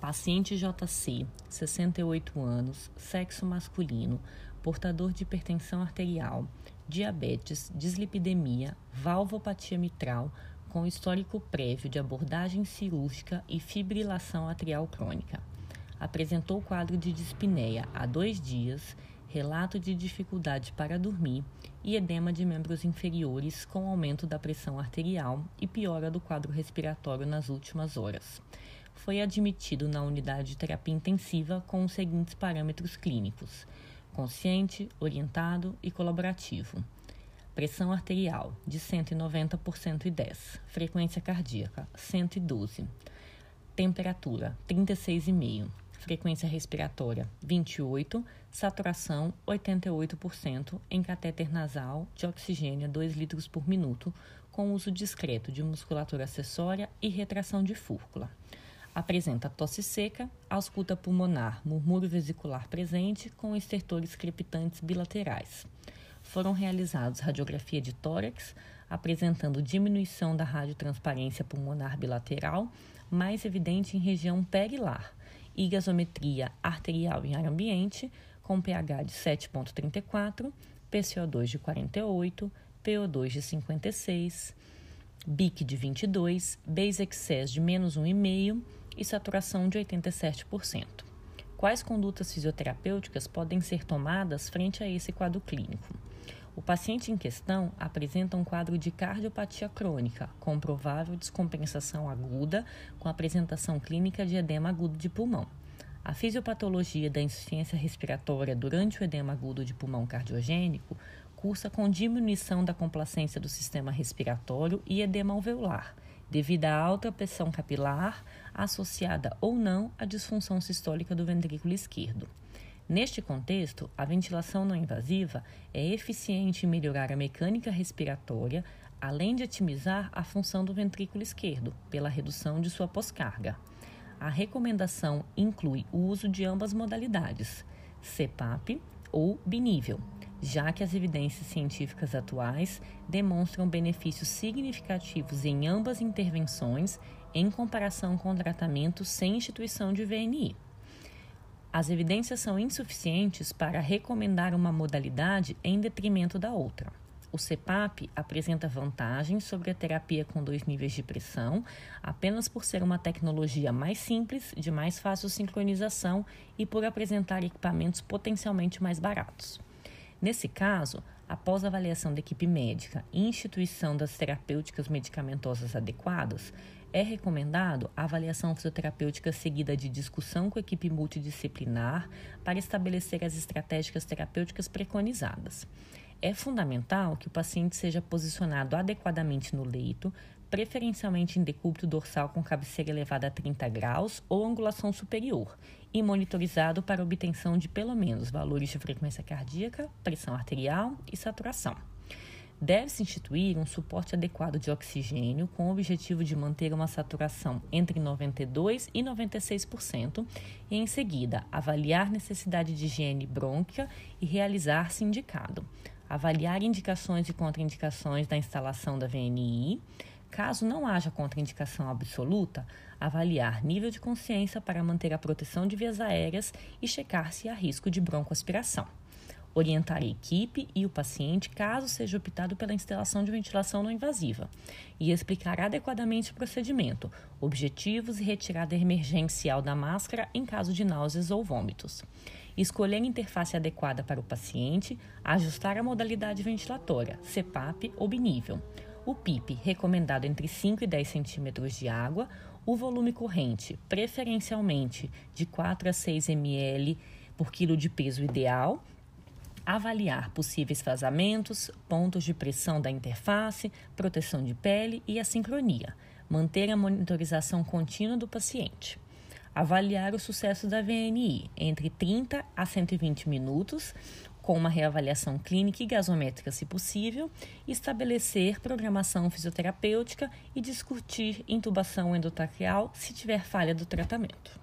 Paciente JC, 68 anos, sexo masculino, portador de hipertensão arterial, diabetes, dislipidemia, valvopatia mitral, com histórico prévio de abordagem cirúrgica e fibrilação atrial crônica. Apresentou quadro de dispneia há dois dias, relato de dificuldade para dormir e edema de membros inferiores com aumento da pressão arterial e piora do quadro respiratório nas últimas horas foi admitido na unidade de terapia intensiva com os seguintes parâmetros clínicos: consciente, orientado e colaborativo. Pressão arterial de 190 por 110, frequência cardíaca 112, temperatura 36,5, frequência respiratória 28, saturação 88% em catéter nasal de oxigênio 2 litros por minuto, com uso discreto de musculatura acessória e retração de fúrcula. Apresenta tosse seca, ausculta pulmonar, murmúrio vesicular presente com estertores crepitantes bilaterais. Foram realizados radiografia de tórax, apresentando diminuição da radiotransparência pulmonar bilateral, mais evidente em região perilar, e gasometria arterial em ar ambiente, com pH de 7,34, PCO2 de 48, PO2 de 56, BIC de 22, Base Excess de menos 1,5 e saturação de 87%. Quais condutas fisioterapêuticas podem ser tomadas frente a esse quadro clínico? O paciente em questão apresenta um quadro de cardiopatia crônica, com provável descompensação aguda, com apresentação clínica de edema agudo de pulmão. A fisiopatologia da insuficiência respiratória durante o edema agudo de pulmão cardiogênico cursa com diminuição da complacência do sistema respiratório e edema alveolar, devido à alta pressão capilar, associada ou não à disfunção sistólica do ventrículo esquerdo. Neste contexto, a ventilação não invasiva é eficiente em melhorar a mecânica respiratória, além de otimizar a função do ventrículo esquerdo, pela redução de sua pós-carga. A recomendação inclui o uso de ambas modalidades, CPAP ou binível, já que as evidências científicas atuais demonstram benefícios significativos em ambas intervenções em comparação com o tratamento sem instituição de VNI. As evidências são insuficientes para recomendar uma modalidade em detrimento da outra. O CPAP apresenta vantagens sobre a terapia com dois níveis de pressão, apenas por ser uma tecnologia mais simples, de mais fácil sincronização e por apresentar equipamentos potencialmente mais baratos. Nesse caso, após avaliação da equipe médica e instituição das terapêuticas medicamentosas adequadas, é recomendado a avaliação fisioterapêutica seguida de discussão com a equipe multidisciplinar para estabelecer as estratégias terapêuticas preconizadas. É fundamental que o paciente seja posicionado adequadamente no leito, preferencialmente em decúbito dorsal com cabeceira elevada a 30 graus ou angulação superior, e monitorizado para obtenção de pelo menos valores de frequência cardíaca, pressão arterial e saturação. Deve-se instituir um suporte adequado de oxigênio com o objetivo de manter uma saturação entre 92% e 96% e, em seguida, avaliar necessidade de higiene brônquica e realizar, se indicado, avaliar indicações e contraindicações da instalação da VNI, Caso não haja contraindicação absoluta, avaliar nível de consciência para manter a proteção de vias aéreas e checar se há risco de broncoaspiração. Orientar a equipe e o paciente caso seja optado pela instalação de ventilação não invasiva e explicar adequadamente o procedimento, objetivos e retirada emergencial da máscara em caso de náuseas ou vômitos. Escolher a interface adequada para o paciente, ajustar a modalidade ventilatória, CPAP ou binível o PIP recomendado entre 5 e 10 centímetros de água, o volume corrente, preferencialmente de 4 a 6 ml por quilo de peso ideal, avaliar possíveis vazamentos, pontos de pressão da interface, proteção de pele e a sincronia, manter a monitorização contínua do paciente. Avaliar o sucesso da VNI entre 30 a 120 minutos, com uma reavaliação clínica e gasométrica, se possível, estabelecer programação fisioterapêutica e discutir intubação endotraqueal se tiver falha do tratamento.